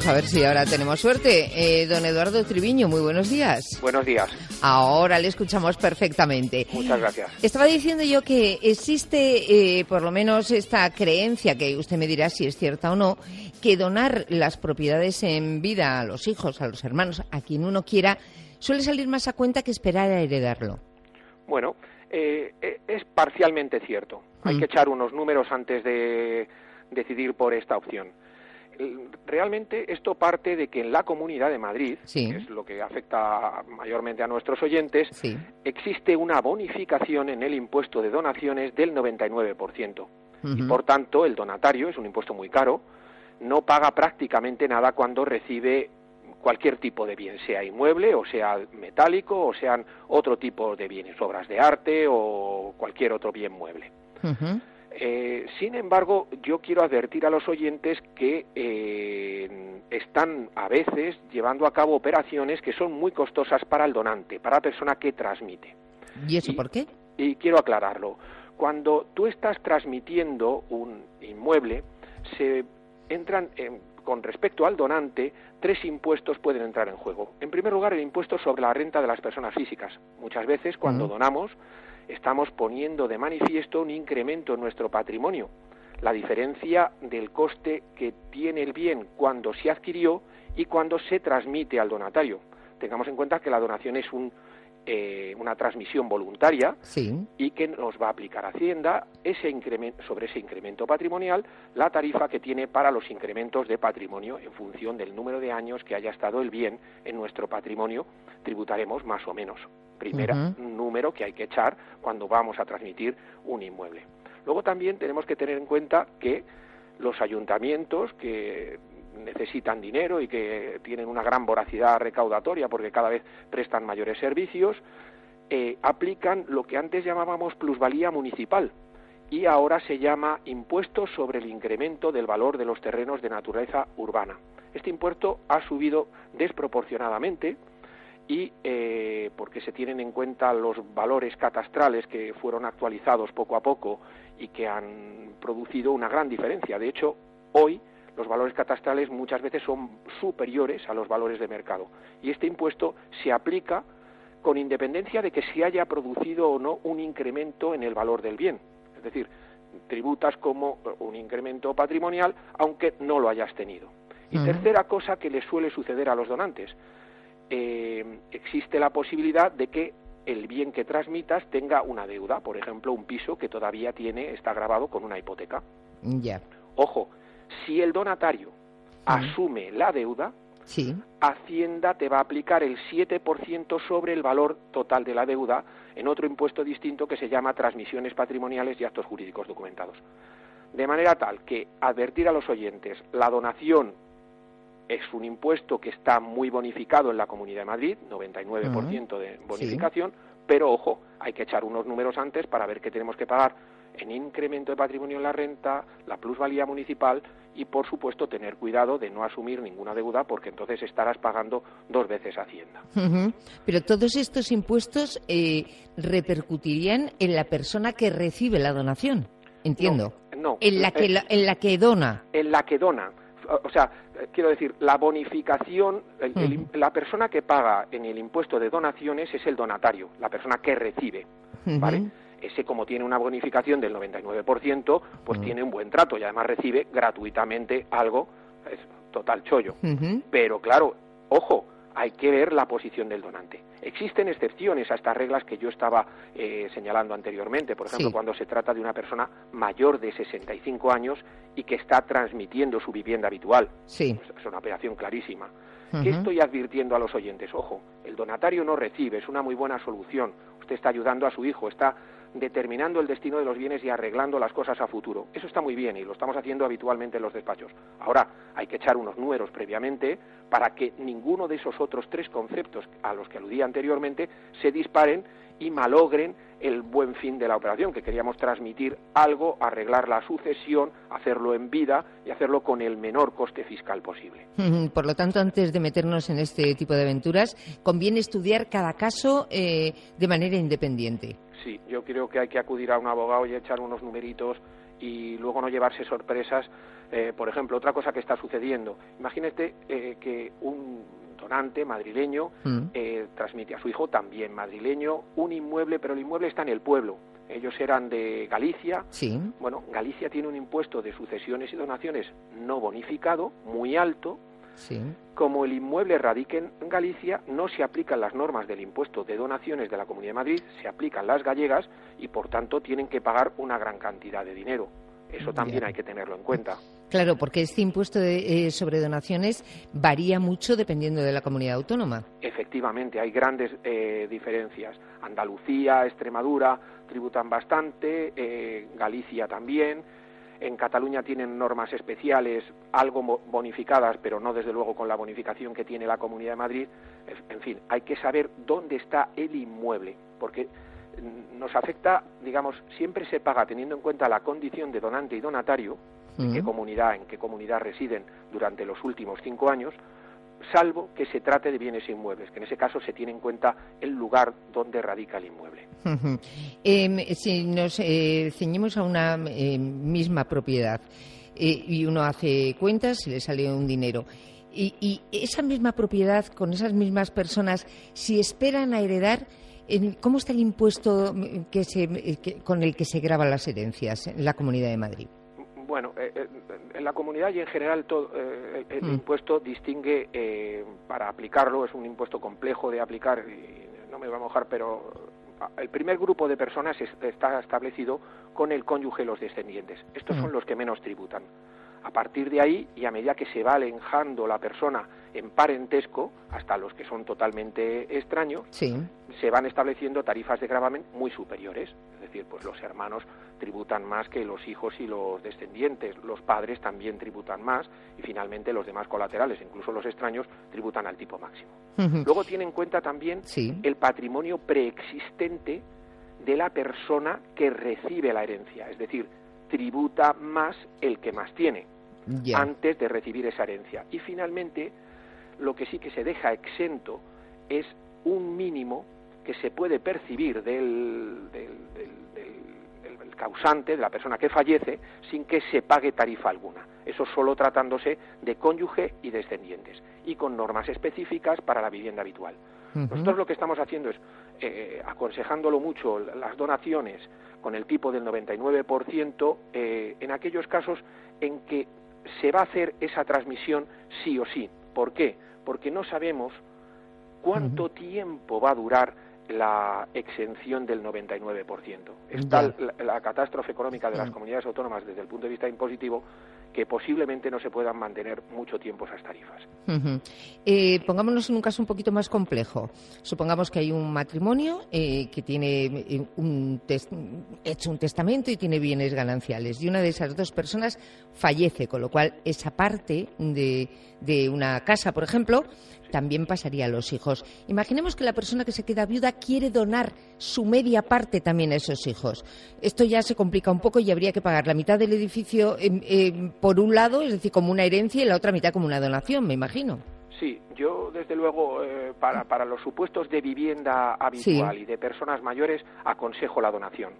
vamos a ver si ahora tenemos suerte. Eh, don Eduardo Triviño, muy buenos días. Buenos días. Ahora le escuchamos perfectamente. Muchas gracias. Estaba diciendo yo que existe, eh, por lo menos, esta creencia, que usted me dirá si es cierta o no, que donar las propiedades en vida a los hijos, a los hermanos, a quien uno quiera, suele salir más a cuenta que esperar a heredarlo. Bueno, eh, es parcialmente cierto. Hay Mm. que echar unos números antes de decidir por esta opción. Realmente esto parte de que en la Comunidad de Madrid, Sí. que es lo que afecta mayormente a nuestros oyentes, Sí. existe una bonificación en el impuesto de donaciones del 99%. Y por tanto, el donatario, es un impuesto muy caro, no paga prácticamente nada cuando recibe cualquier tipo de bien, sea inmueble o sea metálico o sean otro tipo de bienes, obras de arte o cualquier otro bien mueble. Eh, sin embargo, yo quiero advertir a los oyentes que eh, están a veces llevando a cabo operaciones que son muy costosas para el donante, para la persona que transmite. ¿Y eso Y- por qué? Y quiero aclararlo. Cuando tú estás transmitiendo un inmueble, se entran, en- con respecto al donante, tres impuestos pueden entrar en juego. En primer lugar, el impuesto sobre la renta de las personas físicas. Muchas veces, cuando donamos, estamos poniendo de manifiesto un incremento en nuestro patrimonio. La diferencia del coste que tiene el bien cuando se adquirió y cuando se transmite al donatario. Tengamos en cuenta que la donación es un, eh, una transmisión voluntaria Sí. y que nos va a aplicar Hacienda ese incremento, sobre ese incremento patrimonial la tarifa que tiene para los incrementos de patrimonio en función del número de años que haya estado el bien en nuestro patrimonio tributaremos más o menos primer número que hay que echar cuando vamos a transmitir un inmueble luego también tenemos que tener en cuenta que los ayuntamientos que necesitan dinero y que tienen una gran voracidad recaudatoria porque cada vez prestan mayores servicios, eh, aplican lo que antes llamábamos plusvalía municipal y ahora se llama impuesto sobre el incremento del valor de los terrenos de naturaleza urbana. Este impuesto ha subido desproporcionadamente y eh, porque se tienen en cuenta los valores catastrales que fueron actualizados poco a poco y que han producido una gran diferencia. De hecho, hoy los valores catastrales muchas veces son superiores a los valores de mercado y este impuesto se aplica con independencia de que se haya producido o no un incremento en el valor del bien. Es decir, tributas como un incremento patrimonial aunque no lo hayas tenido. Y tercera cosa que le suele suceder a los donantes, eh, existe la posibilidad de que el bien que transmitas tenga una deuda, por ejemplo, un piso que todavía tiene está grabado con una hipoteca. Ya. Ojo, si el donatario asume la deuda, Sí. Hacienda te va a aplicar el 7% sobre el valor total de la deuda en otro impuesto distinto que se llama transmisiones patrimoniales y actos jurídicos documentados. De manera tal que advertir a los oyentes, la donación es un impuesto que está muy bonificado en la Comunidad de Madrid, 99% de bonificación, pero ojo, hay que echar unos números antes para ver qué tenemos que pagar en incremento de patrimonio en la renta, la plusvalía municipal y, por supuesto, tener cuidado de no asumir ninguna deuda porque entonces estarás pagando dos veces Hacienda. Pero todos estos impuestos eh, repercutirían en la persona que recibe la donación. Entiendo. No, En la que, eh, en la que dona. en la que dona. O sea, eh, quiero decir, la bonificación, el- el- la persona que paga en el impuesto de donaciones es el donatario, la persona que recibe, ¿vale? Ese como tiene una bonificación del 99%, pues Ujú. tiene un buen trato y además recibe gratuitamente algo, es total chollo. Pero claro, ojo, hay que ver la posición del donante. Existen excepciones a estas reglas que yo estaba eh, señalando anteriormente. Por ejemplo, Sí. cuando se trata de una persona mayor de 65 años y que está transmitiendo su vivienda habitual. Sí. Pues es una operación clarísima. Ujú. ¿Qué estoy advirtiendo a los oyentes? Ojo, el donatario no recibe, es una muy buena solución. Usted está ayudando a su hijo, está determinando el destino de los bienes y arreglando las cosas a futuro. Eso está muy bien y lo estamos haciendo habitualmente en los despachos. Ahora, hay que echar unos números previamente para que ninguno de esos otros tres conceptos a los que aludía anteriormente se disparen y malogren el buen fin de la operación, que queríamos transmitir algo, arreglar la sucesión, hacerlo en vida y hacerlo con el menor coste fiscal posible. Por lo tanto, antes de meternos en este tipo de aventuras, conviene estudiar cada caso eh, de manera independiente. Sí, yo creo que hay que acudir a un abogado y echar unos numeritos y luego no llevarse sorpresas. Eh, por ejemplo, otra cosa que está sucediendo, imagínate eh, que un donante madrileño mm. eh, transmite a su hijo también madrileño un inmueble, pero el inmueble está en el pueblo. Ellos eran de Galicia. Sí. Bueno, Galicia tiene un impuesto de sucesiones y donaciones no bonificado, muy alto, como el inmueble radique en Galicia, no se aplican las normas del impuesto de donaciones de la Comunidad de Madrid, se aplican las gallegas y, por tanto, tienen que pagar una gran cantidad de dinero. Eso también hay que tenerlo en cuenta. Claro, porque este impuesto eh, sobre donaciones varía mucho dependiendo de la comunidad autónoma. Efectivamente, hay grandes eh, diferencias. Andalucía, Extremadura tributan bastante, eh, Galicia también en Cataluña tienen normas especiales, algo bonificadas, pero no desde luego con la bonificación que tiene la Comunidad de Madrid. En fin, hay que saber dónde está el inmueble, porque nos afecta, digamos, siempre se paga teniendo en cuenta la condición de donante y donatario, en qué comunidad, en qué comunidad residen durante los últimos cinco años, salvo que se trate de bienes inmuebles, que en ese caso se tiene en cuenta el lugar donde radica el inmueble. Em, si nos eh, ceñimos a una em, misma propiedad eh, y uno hace cuentas y le sale un dinero, y, esa misma propiedad con esas mismas personas, si esperan a heredar, ¿cómo está el impuesto que se, con el que se graban las herencias en la Comunidad de Madrid? Bueno, eh, eh, en la comunidad y en general todo, eh, el mm. impuesto distingue para aplicarlo, es un impuesto complejo de aplicar y no me voy a mojar, pero el primer grupo de personas está establecido con el cónyuge y los descendientes. Estos son mm. los que menos tributan. A partir de ahí, y a medida que se va alejando la persona en parentesco, hasta los que son totalmente extraños, se van estableciendo tarifas de gravamen muy superiores. Es decir, pues los hermanos tributan más que los hijos y los descendientes, los padres también tributan más y finalmente los demás colaterales, incluso los extraños, tributan al tipo máximo. Luego tiene en cuenta también el patrimonio preexistente de la persona que recibe la herencia, es decir, tributa más el que más tiene antes de recibir esa herencia. Y finalmente, lo que sí que se deja exento es un mínimo que se puede percibir del, del, causante, de la persona que fallece, sin que se pague tarifa alguna. Eso solo tratándose de cónyuge y descendientes, y con normas específicas para la vivienda habitual. Nosotros lo que estamos haciendo es, eh, aconsejándolo mucho, las donaciones con el tipo del 99%, eh, en aquellos casos en que se va a hacer esa transmisión sí o sí. ¿Por qué? Porque no sabemos cuánto tiempo va a durar la exención del 99%. Está la, la, catástrofe económica de las comunidades autónomas desde el punto de vista impositivo que posiblemente no se puedan mantener mucho tiempo esas tarifas. Eh, pongámonos en un caso un poquito más complejo. Supongamos que hay un matrimonio eh, que tiene eh, un hecho un testamento y tiene bienes gananciales y una de esas dos personas fallece, con lo cual esa parte de, de una casa, por ejemplo, también pasaría a los hijos. Imaginemos que la persona que se queda viuda quiere donar su media parte también a esos hijos. Esto ya se complica un poco y habría que pagar la mitad del edificio em, em, por un lado, es decir, como una herencia, y la otra mitad como una donación, me imagino. Sí, yo desde luego eh, para, para, los supuestos de vivienda habitual y de personas mayores aconsejo la donación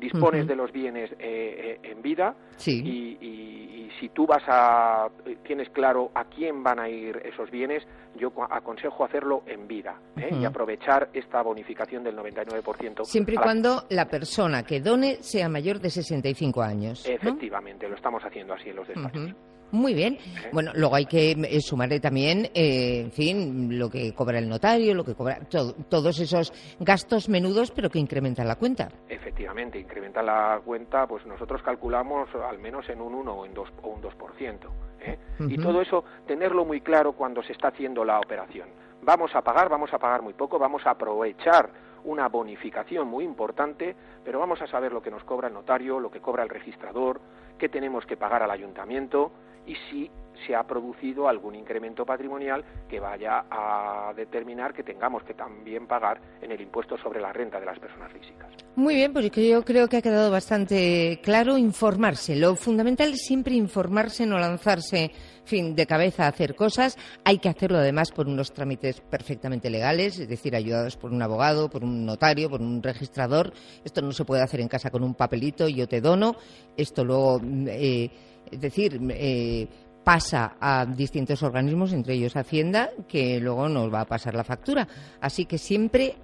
dispones de los bienes eh, eh, en vida y, si tú vas a tienes claro a quién van a ir esos bienes, yo aconsejo hacerlo en vida ¿eh? y aprovechar esta bonificación del 99%. Siempre y cuando la persona que done sea mayor de 65 años. Efectivamente, lo estamos haciendo así en los despachos. Muy bien. Bueno, luego hay que eh, sumarle también, eh, en fin, lo que cobra el notario, lo que cobra todos esos gastos menudos, pero que incrementan la cuenta. Efectivamente, incrementa la cuenta, pues nosotros calculamos al menos en un 1 o, en dos, o un 2%. ¿eh? Y todo eso, tenerlo muy claro cuando se está haciendo la operación. Vamos a pagar, vamos a pagar muy poco, vamos a aprovechar una bonificación muy importante, pero vamos a saber lo que nos cobra el notario, lo que cobra el registrador, qué tenemos que pagar al ayuntamiento y si se ha producido algún incremento patrimonial que vaya a determinar que tengamos que también pagar en el impuesto sobre la renta de las personas físicas. Muy bien, pues yo creo que ha quedado bastante claro informarse. Lo fundamental es siempre informarse, no lanzarse fin, de cabeza hacer cosas. Hay que hacerlo además por unos trámites perfectamente legales, es decir, ayudados por un abogado, por un notario, por un registrador. Esto no se puede hacer en casa con un papelito, yo te dono. Esto luego, eh, es decir, eh, pasa a distintos organismos, entre ellos Hacienda, que luego nos va a pasar la factura. Así que siempre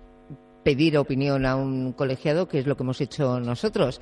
pedir opinión a un colegiado, que es lo que hemos hecho nosotros.